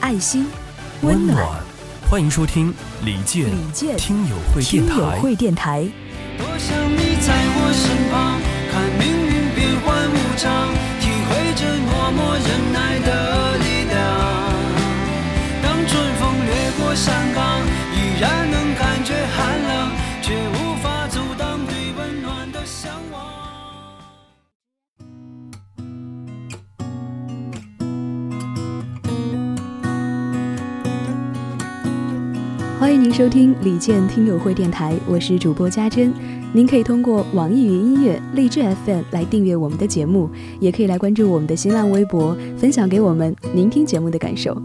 爱心，温暖。欢迎收听李健李健听友会听友电台。会电台。多想你在我身旁，看命运变幻无常，体会着默默忍耐收听李健听友会电台，我是主播家珍。您可以通过网易云音乐、荔枝 FM 来订阅我们的节目，也可以来关注我们的新浪微博，分享给我们您听节目的感受。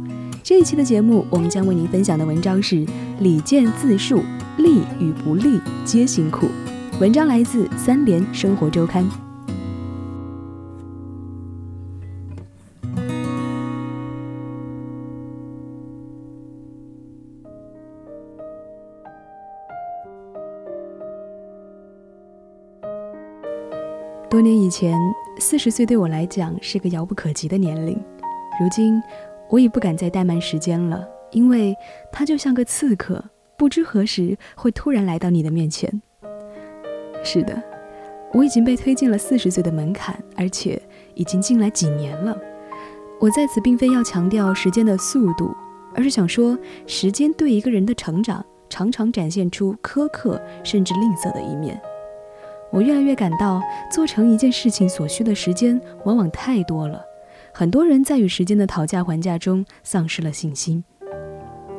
这一期的节目，我们将为您分享的文章是李健自述：利与不利皆辛苦。文章来自三联生活周刊。多年以前，四十岁对我来讲是个遥不可及的年龄。如今，我已不敢再怠慢时间了，因为它就像个刺客，不知何时会突然来到你的面前。是的，我已经被推进了四十岁的门槛，而且已经进来几年了。我在此并非要强调时间的速度，而是想说，时间对一个人的成长，常常展现出苛刻甚至吝啬的一面。我越来越感到，做成一件事情所需的时间往往太多了。很多人在与时间的讨价还价中丧失了信心。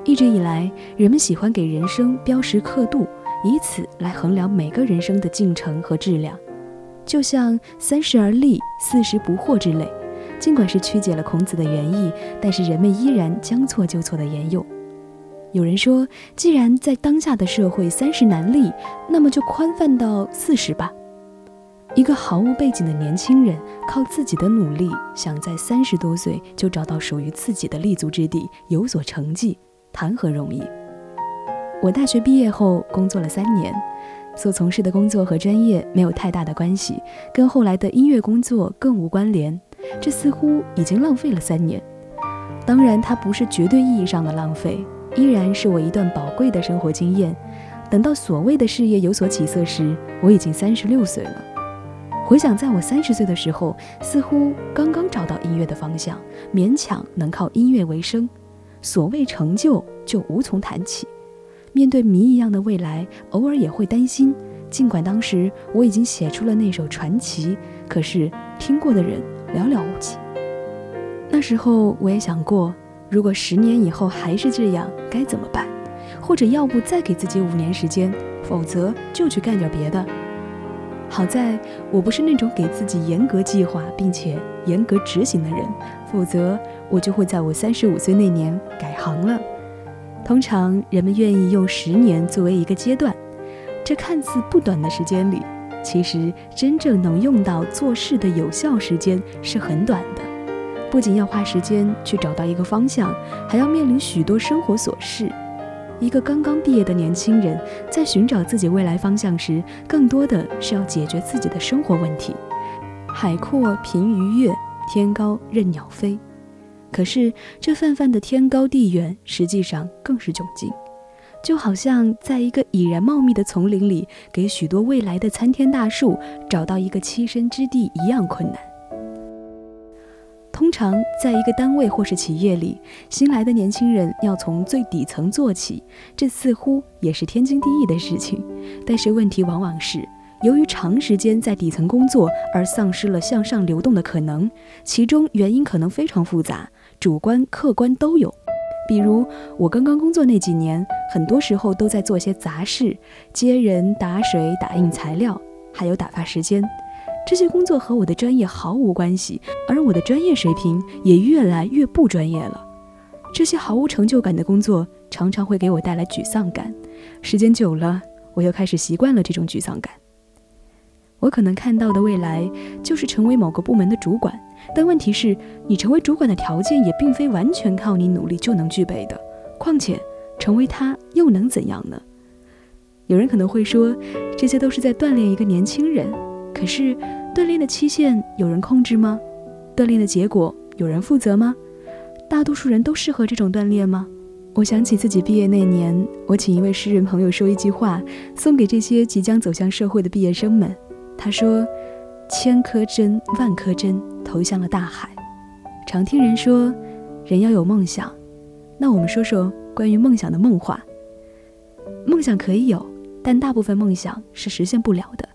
一直以来，人们喜欢给人生标识刻度，以此来衡量每个人生的进程和质量。就像“三十而立，四十不惑”之类，尽管是曲解了孔子的原意，但是人们依然将错就错的沿用。有人说，既然在当下的社会三十难立，那么就宽泛到四十吧。一个毫无背景的年轻人，靠自己的努力，想在三十多岁就找到属于自己的立足之地，有所成绩，谈何容易？我大学毕业后工作了三年，所从事的工作和专业没有太大的关系，跟后来的音乐工作更无关联。这似乎已经浪费了三年。当然，它不是绝对意义上的浪费。依然是我一段宝贵的生活经验。等到所谓的事业有所起色时，我已经三十六岁了。回想在我三十岁的时候，似乎刚刚找到音乐的方向，勉强能靠音乐为生。所谓成就，就无从谈起。面对谜一样的未来，偶尔也会担心。尽管当时我已经写出了那首传奇，可是听过的人寥寥无几。那时候我也想过。如果十年以后还是这样，该怎么办？或者要不再给自己五年时间，否则就去干点别的。好在我不是那种给自己严格计划并且严格执行的人，否则我就会在我三十五岁那年改行了。通常人们愿意用十年作为一个阶段，这看似不短的时间里，其实真正能用到做事的有效时间是很短的。不仅要花时间去找到一个方向，还要面临许多生活琐事。一个刚刚毕业的年轻人在寻找自己未来方向时，更多的是要解决自己的生活问题。海阔凭鱼跃，天高任鸟飞。可是这泛泛的天高地远，实际上更是窘境。就好像在一个已然茂密的丛林里，给许多未来的参天大树找到一个栖身之地一样困难。常，在一个单位或是企业里，新来的年轻人要从最底层做起，这似乎也是天经地义的事情。但是问题往往是，由于长时间在底层工作而丧失了向上流动的可能，其中原因可能非常复杂，主观、客观都有。比如我刚刚工作那几年，很多时候都在做些杂事，接人、打水、打印材料，还有打发时间。这些工作和我的专业毫无关系，而我的专业水平也越来越不专业了。这些毫无成就感的工作常常会给我带来沮丧感。时间久了，我又开始习惯了这种沮丧感。我可能看到的未来就是成为某个部门的主管，但问题是，你成为主管的条件也并非完全靠你努力就能具备的。况且，成为他又能怎样呢？有人可能会说，这些都是在锻炼一个年轻人。可是，锻炼的期限有人控制吗？锻炼的结果有人负责吗？大多数人都适合这种锻炼吗？我想起自己毕业那年，我请一位诗人朋友说一句话，送给这些即将走向社会的毕业生们。他说：“千颗针，万颗针投向了大海。”常听人说，人要有梦想。那我们说说关于梦想的梦话。梦想可以有，但大部分梦想是实现不了的。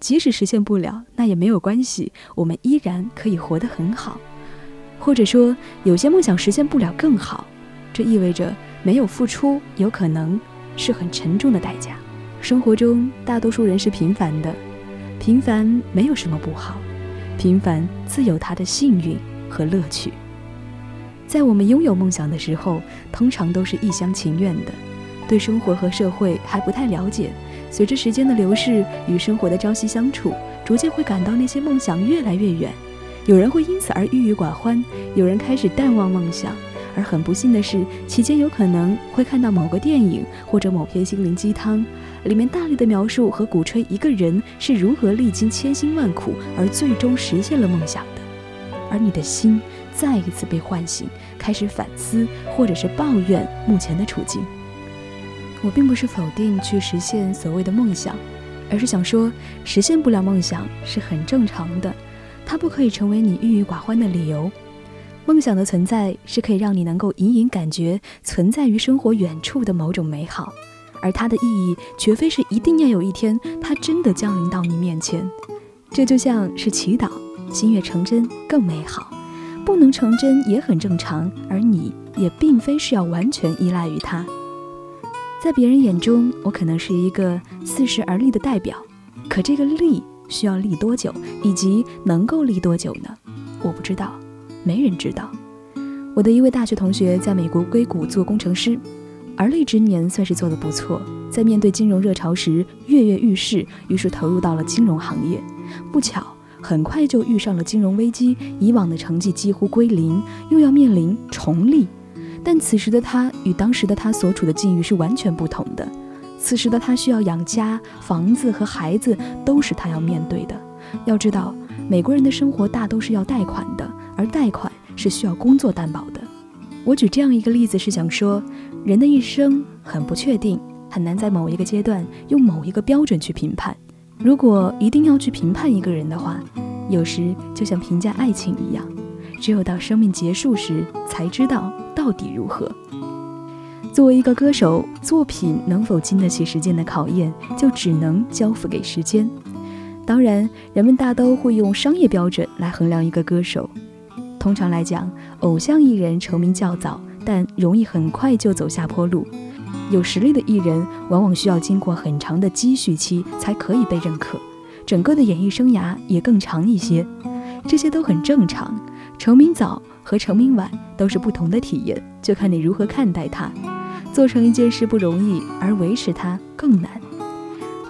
即使实现不了，那也没有关系，我们依然可以活得很好。或者说，有些梦想实现不了更好，这意味着没有付出，有可能是很沉重的代价。生活中，大多数人是平凡的。平凡没有什么不好，平凡自有它的幸运和乐趣。在我们拥有梦想的时候，通常都是一厢情愿的，对生活和社会还不太了解。随着时间的流逝与生活的朝夕相处，逐渐会感到那些梦想越来越远。有人会因此而郁郁寡欢，有人开始淡忘梦想。而很不幸的是，期间有可能会看到某个电影或者某篇心灵鸡汤。里面大力的描述和鼓吹一个人是如何历经千辛万苦而最终实现了梦想的，而你的心再一次被唤醒，开始反思或者是抱怨目前的处境。我并不是否定去实现所谓的梦想，而是想说，实现不了梦想是很正常的，它不可以成为你郁郁寡欢的理由。梦想的存在是可以让你能够隐隐感觉存在于生活远处的某种美好。而它的意义绝非是一定要有一天它真的降临到你面前，这就像是祈祷，心愿成真更美好，不能成真也很正常。而你也并非是要完全依赖于它。在别人眼中，我可能是一个四十而立的代表，可这个立需要立多久，以及能够立多久呢？我不知道，没人知道。我的一位大学同学在美国硅谷做工程师。而立之年算是做得不错，在面对金融热潮时跃跃欲试，于是投入到了金融行业。不巧，很快就遇上了金融危机，以往的成绩几乎归零，又要面临重立。但此时的他与当时的他所处的境遇是完全不同的。此时的他需要养家，房子和孩子都是他要面对的。要知道，美国人的生活大都是要贷款的，而贷款是需要工作担保的。我举这样一个例子是想说。人的一生很不确定，很难在某一个阶段用某一个标准去评判。如果一定要去评判一个人的话，有时就像评价爱情一样，只有到生命结束时才知道到底如何。作为一个歌手，作品能否经得起时间的考验，就只能交付给时间。当然，人们大都会用商业标准来衡量一个歌手。通常来讲，偶像艺人成名较早。但容易很快就走下坡路。有实力的艺人往往需要经过很长的积蓄期才可以被认可，整个的演艺生涯也更长一些。这些都很正常。成名早和成名晚都是不同的体验，就看你如何看待它。做成一件事不容易，而维持它更难。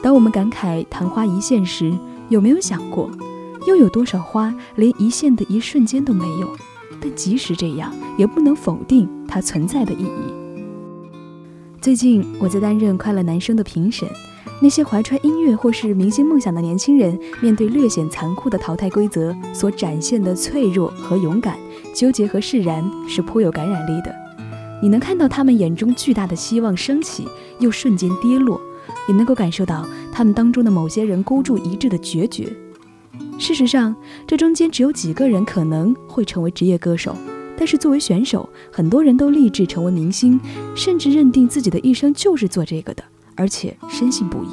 当我们感慨昙花一现时，有没有想过，又有多少花连一现的一瞬间都没有？但即使这样，也不能否定它存在的意义。最近我在担任《快乐男声》的评审，那些怀揣音乐或是明星梦想的年轻人，面对略显残酷的淘汰规则所展现的脆弱和勇敢、纠结和释然，是颇有感染力的。你能看到他们眼中巨大的希望升起，又瞬间跌落，也能够感受到他们当中的某些人孤注一掷的决绝。事实上，这中间只有几个人可能会成为职业歌手，但是作为选手，很多人都立志成为明星，甚至认定自己的一生就是做这个的，而且深信不疑。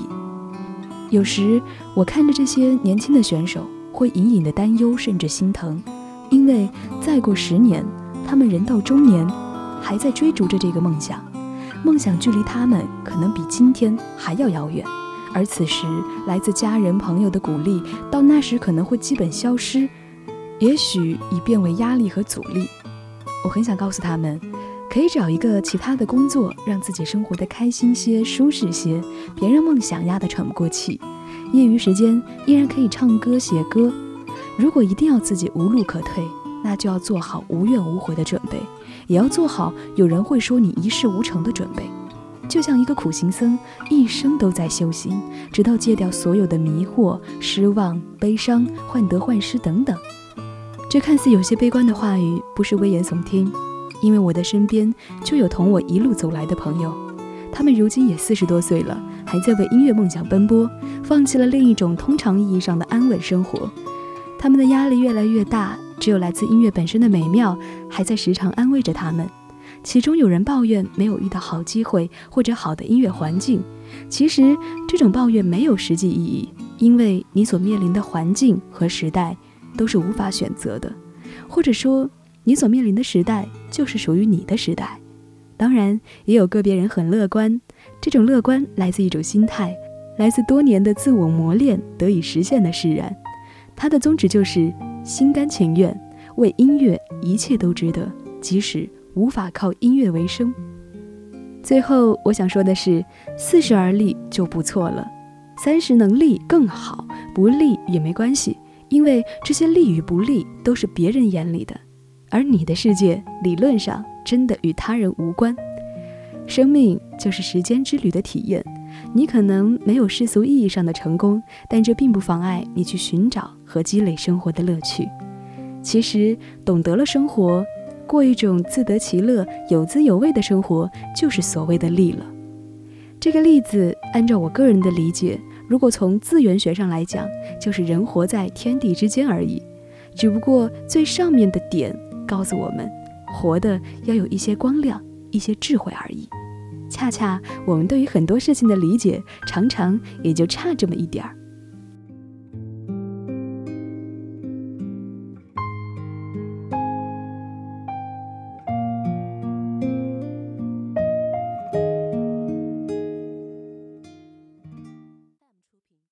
有时我看着这些年轻的选手，会隐隐的担忧，甚至心疼，因为再过十年，他们人到中年，还在追逐着这个梦想，梦想距离他们可能比今天还要遥远。而此时，来自家人朋友的鼓励，到那时可能会基本消失，也许已变为压力和阻力。我很想告诉他们，可以找一个其他的工作，让自己生活的开心些、舒适些，别让梦想压得喘不过气。业余时间依然可以唱歌、写歌。如果一定要自己无路可退，那就要做好无怨无悔的准备，也要做好有人会说你一事无成的准备。就像一个苦行僧，一生都在修行，直到戒掉所有的迷惑、失望、悲伤、患得患失等等。这看似有些悲观的话语，不是危言耸听，因为我的身边就有同我一路走来的朋友，他们如今也四十多岁了，还在为音乐梦想奔波，放弃了另一种通常意义上的安稳生活。他们的压力越来越大，只有来自音乐本身的美妙，还在时常安慰着他们。其中有人抱怨没有遇到好机会或者好的音乐环境，其实这种抱怨没有实际意义，因为你所面临的环境和时代都是无法选择的，或者说你所面临的时代就是属于你的时代。当然，也有个别人很乐观，这种乐观来自一种心态，来自多年的自我磨练得以实现的释然。他的宗旨就是心甘情愿为音乐，一切都值得，即使。无法靠音乐为生。最后，我想说的是，四十而立就不错了，三十能立更好，不立也没关系，因为这些立与不立都是别人眼里的，而你的世界理论上真的与他人无关。生命就是时间之旅的体验，你可能没有世俗意义上的成功，但这并不妨碍你去寻找和积累生活的乐趣。其实，懂得了生活。过一种自得其乐、有滋有味的生活，就是所谓的利了。这个例子，按照我个人的理解，如果从自源学上来讲，就是人活在天地之间而已。只不过最上面的点告诉我们，活的要有一些光亮、一些智慧而已。恰恰我们对于很多事情的理解，常常也就差这么一点儿。